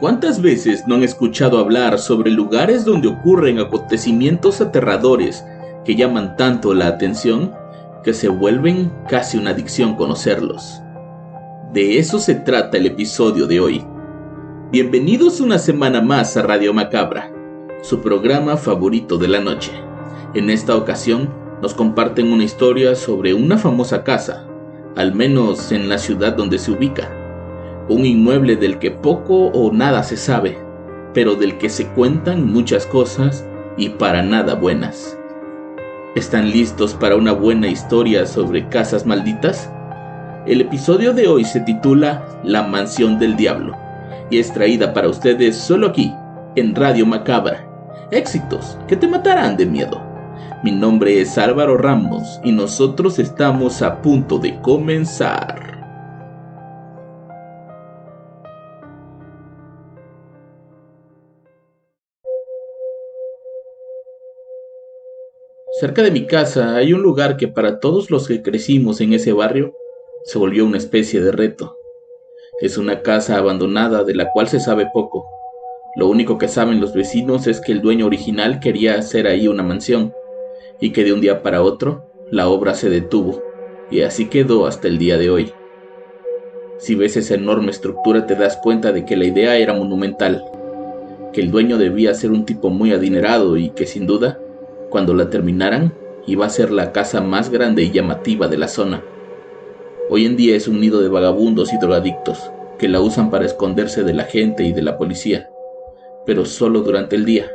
¿Cuántas veces no han escuchado hablar sobre lugares donde ocurren acontecimientos aterradores que llaman tanto la atención que se vuelven casi una adicción conocerlos? De eso se trata el episodio de hoy. Bienvenidos una semana más a Radio Macabra, su programa favorito de la noche. En esta ocasión nos comparten una historia sobre una famosa casa, al menos en la ciudad donde se ubica un inmueble del que poco o nada se sabe, pero del que se cuentan muchas cosas y para nada buenas. ¿Están listos para una buena historia sobre casas malditas? El episodio de hoy se titula La Mansión del Diablo y es traída para ustedes solo aquí, en Radio Macabra. Éxitos que te matarán de miedo. Mi nombre es Álvaro Ramos y nosotros estamos a punto de comenzar. Cerca de mi casa hay un lugar que para todos los que crecimos en ese barrio se volvió una especie de reto. Es una casa abandonada de la cual se sabe poco. Lo único que saben los vecinos es que el dueño original quería hacer ahí una mansión y que de un día para otro la obra se detuvo y así quedó hasta el día de hoy. Si ves esa enorme estructura te das cuenta de que la idea era monumental, que el dueño debía ser un tipo muy adinerado y que sin duda cuando la terminaran, iba a ser la casa más grande y llamativa de la zona. Hoy en día es un nido de vagabundos y drogadictos que la usan para esconderse de la gente y de la policía, pero solo durante el día,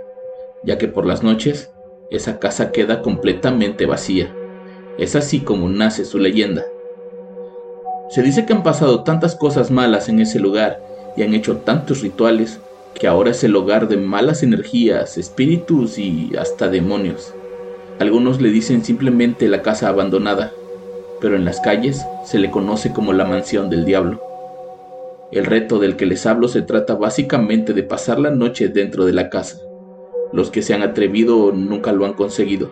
ya que por las noches esa casa queda completamente vacía. Es así como nace su leyenda. Se dice que han pasado tantas cosas malas en ese lugar y han hecho tantos rituales que ahora es el hogar de malas energías, espíritus y hasta demonios. Algunos le dicen simplemente la casa abandonada, pero en las calles se le conoce como la mansión del diablo. El reto del que les hablo se trata básicamente de pasar la noche dentro de la casa. Los que se han atrevido nunca lo han conseguido.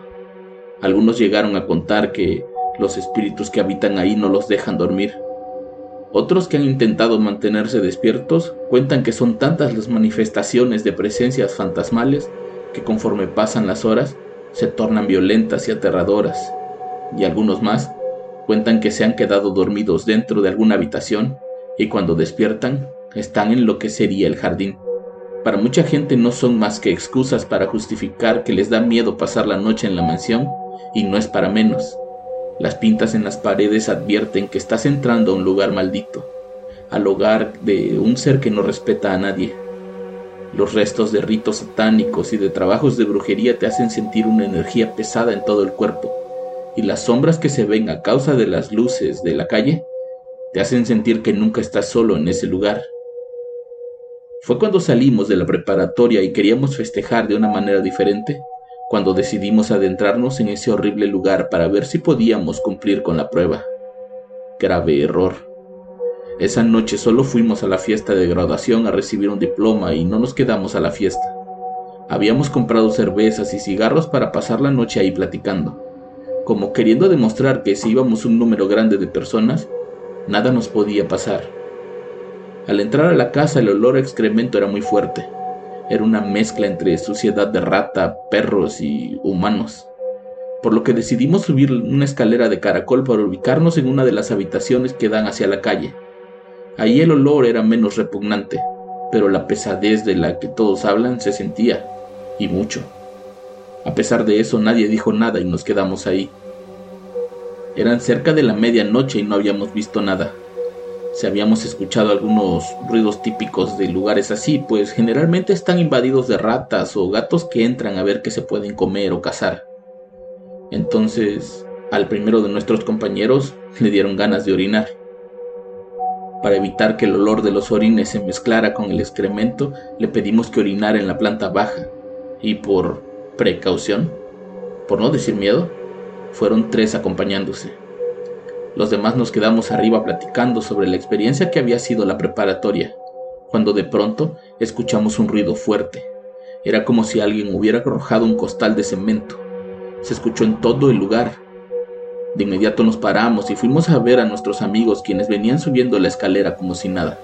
Algunos llegaron a contar que los espíritus que habitan ahí no los dejan dormir otros que han intentado mantenerse despiertos cuentan que son tantas las manifestaciones de presencias fantasmales que conforme pasan las horas se tornan violentas y aterradoras. Y algunos más cuentan que se han quedado dormidos dentro de alguna habitación y cuando despiertan están en lo que sería el jardín. Para mucha gente no son más que excusas para justificar que les da miedo pasar la noche en la mansión y no es para menos. Las pintas en las paredes advierten que estás entrando a un lugar maldito, al hogar de un ser que no respeta a nadie. Los restos de ritos satánicos y de trabajos de brujería te hacen sentir una energía pesada en todo el cuerpo, y las sombras que se ven a causa de las luces de la calle te hacen sentir que nunca estás solo en ese lugar. Fue cuando salimos de la preparatoria y queríamos festejar de una manera diferente cuando decidimos adentrarnos en ese horrible lugar para ver si podíamos cumplir con la prueba. Grave error. Esa noche solo fuimos a la fiesta de graduación a recibir un diploma y no nos quedamos a la fiesta. Habíamos comprado cervezas y cigarros para pasar la noche ahí platicando, como queriendo demostrar que si íbamos un número grande de personas, nada nos podía pasar. Al entrar a la casa el olor a excremento era muy fuerte era una mezcla entre suciedad de rata, perros y humanos. Por lo que decidimos subir una escalera de caracol para ubicarnos en una de las habitaciones que dan hacia la calle. Ahí el olor era menos repugnante, pero la pesadez de la que todos hablan se sentía, y mucho. A pesar de eso nadie dijo nada y nos quedamos ahí. Eran cerca de la medianoche y no habíamos visto nada. Si habíamos escuchado algunos ruidos típicos de lugares así, pues generalmente están invadidos de ratas o gatos que entran a ver qué se pueden comer o cazar. Entonces, al primero de nuestros compañeros le dieron ganas de orinar. Para evitar que el olor de los orines se mezclara con el excremento, le pedimos que orinara en la planta baja y por precaución, por no decir miedo, fueron tres acompañándose. Los demás nos quedamos arriba platicando sobre la experiencia que había sido la preparatoria, cuando de pronto escuchamos un ruido fuerte. Era como si alguien hubiera arrojado un costal de cemento. Se escuchó en todo el lugar. De inmediato nos paramos y fuimos a ver a nuestros amigos quienes venían subiendo la escalera como si nada.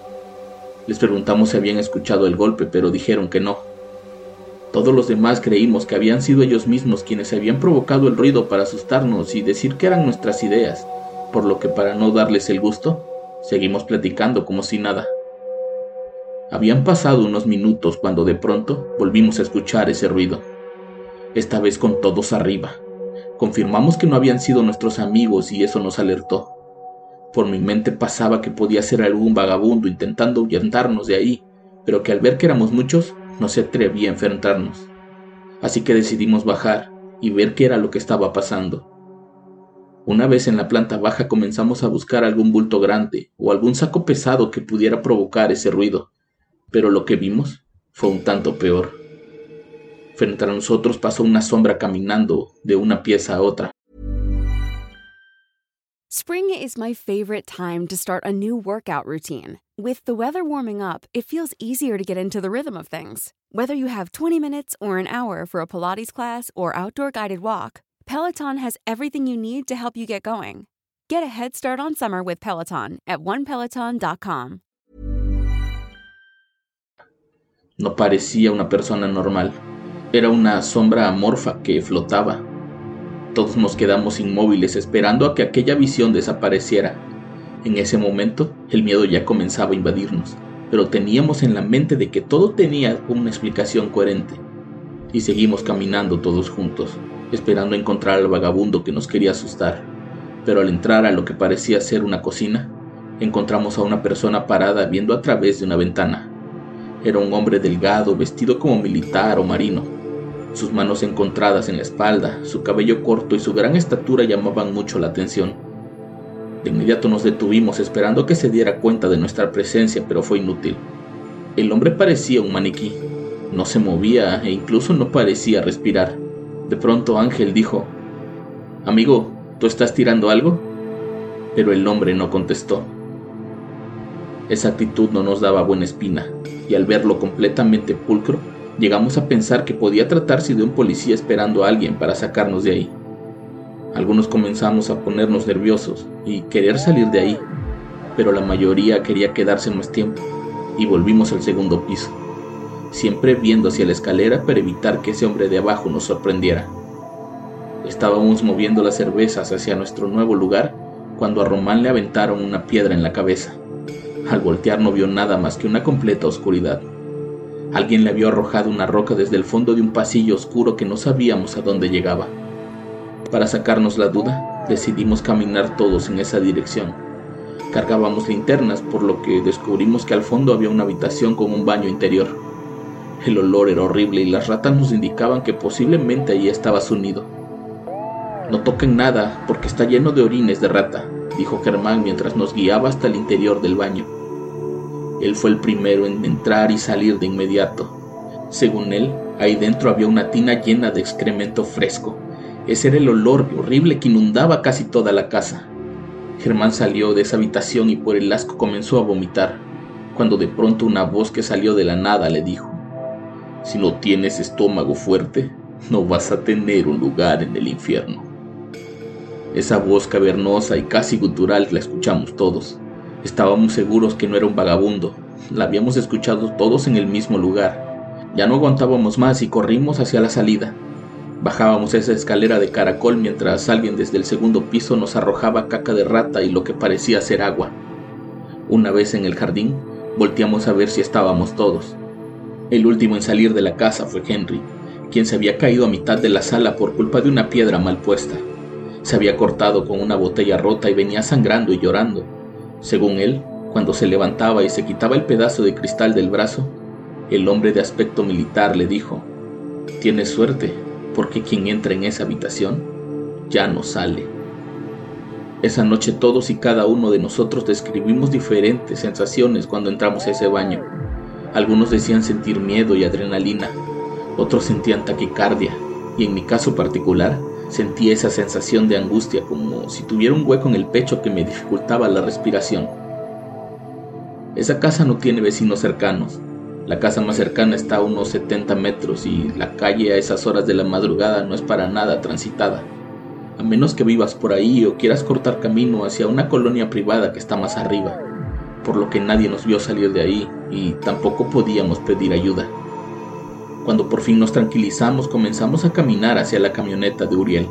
Les preguntamos si habían escuchado el golpe, pero dijeron que no. Todos los demás creímos que habían sido ellos mismos quienes habían provocado el ruido para asustarnos y decir que eran nuestras ideas por lo que para no darles el gusto, seguimos platicando como si nada. Habían pasado unos minutos cuando de pronto volvimos a escuchar ese ruido, esta vez con todos arriba. Confirmamos que no habían sido nuestros amigos y eso nos alertó. Por mi mente pasaba que podía ser algún vagabundo intentando ahuyentarnos de ahí, pero que al ver que éramos muchos, no se atrevía a enfrentarnos. Así que decidimos bajar y ver qué era lo que estaba pasando. Una vez en la planta baja comenzamos a buscar algún bulto grande o algún saco pesado que pudiera provocar ese ruido, pero lo que vimos fue un tanto peor. Frente a nosotros pasó una sombra caminando de una pieza a otra. Spring is my favorite time to start a new workout routine. With the weather warming up, it feels easier to get into the rhythm of things. Whether you have 20 minutes or an hour for a Pilates class or outdoor guided walk, Peloton has everything you need to help you get going. Get a head start on summer with Peloton at onepeloton.com. No parecía una persona normal. Era una sombra amorfa que flotaba. Todos nos quedamos inmóviles esperando a que aquella visión desapareciera. En ese momento, el miedo ya comenzaba a invadirnos, pero teníamos en la mente de que todo tenía una explicación coherente. Y seguimos caminando todos juntos esperando encontrar al vagabundo que nos quería asustar, pero al entrar a lo que parecía ser una cocina, encontramos a una persona parada viendo a través de una ventana. Era un hombre delgado, vestido como militar o marino. Sus manos encontradas en la espalda, su cabello corto y su gran estatura llamaban mucho la atención. De inmediato nos detuvimos esperando que se diera cuenta de nuestra presencia, pero fue inútil. El hombre parecía un maniquí, no se movía e incluso no parecía respirar. De pronto Ángel dijo, Amigo, ¿tú estás tirando algo? Pero el hombre no contestó. Esa actitud no nos daba buena espina, y al verlo completamente pulcro, llegamos a pensar que podía tratarse de un policía esperando a alguien para sacarnos de ahí. Algunos comenzamos a ponernos nerviosos y querer salir de ahí, pero la mayoría quería quedarse más tiempo, y volvimos al segundo piso siempre viendo hacia la escalera para evitar que ese hombre de abajo nos sorprendiera. Estábamos moviendo las cervezas hacia nuestro nuevo lugar cuando a Román le aventaron una piedra en la cabeza. Al voltear no vio nada más que una completa oscuridad. Alguien le había arrojado una roca desde el fondo de un pasillo oscuro que no sabíamos a dónde llegaba. Para sacarnos la duda, decidimos caminar todos en esa dirección. Cargábamos linternas, por lo que descubrimos que al fondo había una habitación con un baño interior. El olor era horrible y las ratas nos indicaban que posiblemente allí estaba su nido. No toquen nada porque está lleno de orines de rata, dijo Germán mientras nos guiaba hasta el interior del baño. Él fue el primero en entrar y salir de inmediato. Según él, ahí dentro había una tina llena de excremento fresco. Ese era el olor horrible que inundaba casi toda la casa. Germán salió de esa habitación y por el asco comenzó a vomitar, cuando de pronto una voz que salió de la nada le dijo, si no tienes estómago fuerte, no vas a tener un lugar en el infierno. Esa voz cavernosa y casi gutural la escuchamos todos. Estábamos seguros que no era un vagabundo. La habíamos escuchado todos en el mismo lugar. Ya no aguantábamos más y corrimos hacia la salida. Bajábamos esa escalera de caracol mientras alguien desde el segundo piso nos arrojaba caca de rata y lo que parecía ser agua. Una vez en el jardín, volteamos a ver si estábamos todos. El último en salir de la casa fue Henry, quien se había caído a mitad de la sala por culpa de una piedra mal puesta. Se había cortado con una botella rota y venía sangrando y llorando. Según él, Cuando se levantaba y se quitaba el pedazo de cristal del brazo, el hombre de aspecto militar le dijo, Tienes suerte, porque quien entra en esa habitación ya no sale. Esa noche todos y cada uno de nosotros describimos diferentes sensaciones cuando entramos a ese baño. Algunos decían sentir miedo y adrenalina, otros sentían taquicardia, y en mi caso particular sentí esa sensación de angustia como si tuviera un hueco en el pecho que me dificultaba la respiración. Esa casa no tiene vecinos cercanos, la casa más cercana está a unos 70 metros y la calle a esas horas de la madrugada no es para nada transitada. A menos que vivas por ahí o quieras cortar camino hacia una colonia privada que está más arriba, por lo que nadie nos vio salir de ahí y tampoco podíamos pedir ayuda. Cuando por fin nos tranquilizamos comenzamos a caminar hacia la camioneta de Uriel,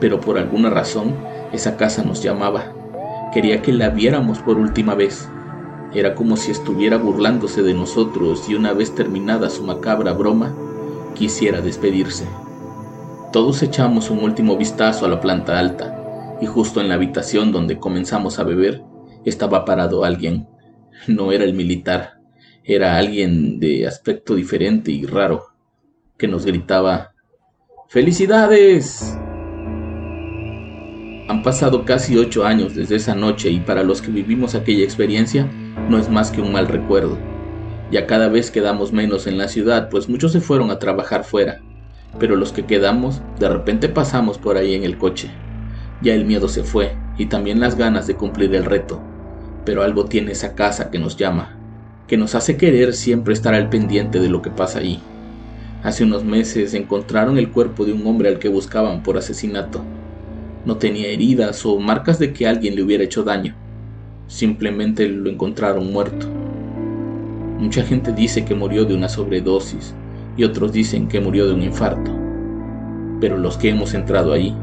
pero por alguna razón esa casa nos llamaba. Quería que la viéramos por última vez. Era como si estuviera burlándose de nosotros y una vez terminada su macabra broma, quisiera despedirse. Todos echamos un último vistazo a la planta alta, y justo en la habitación donde comenzamos a beber, estaba parado alguien. No era el militar, era alguien de aspecto diferente y raro, que nos gritaba ¡Felicidades! Han pasado casi ocho años desde esa noche y para los que vivimos aquella experiencia no es más que un mal recuerdo. Ya cada vez quedamos menos en la ciudad, pues muchos se fueron a trabajar fuera, pero los que quedamos de repente pasamos por ahí en el coche. Ya el miedo se fue y también las ganas de cumplir el reto, pero algo tiene esa casa que nos llama, que nos hace querer siempre estar al pendiente de lo que pasa ahí. Hace unos meses encontraron el cuerpo de un hombre al que buscaban por asesinato. No tenía heridas o marcas de que alguien le hubiera hecho daño. Simplemente lo encontraron muerto. Mucha gente dice que murió de una sobredosis y otros dicen que murió de un infarto. Pero los que hemos entrado ahí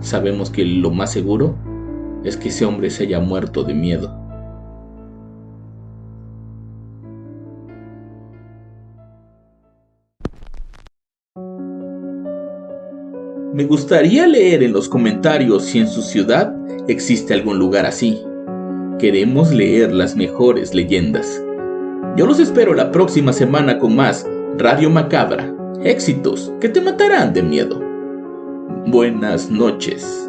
sabemos que lo más seguro es que ese hombre se haya muerto de miedo. Me gustaría leer en los comentarios si en su ciudad existe algún lugar así. Queremos leer las mejores leyendas. Yo los espero la próxima semana con más Radio Macabra. Éxitos que te matarán de miedo. Buenas noches.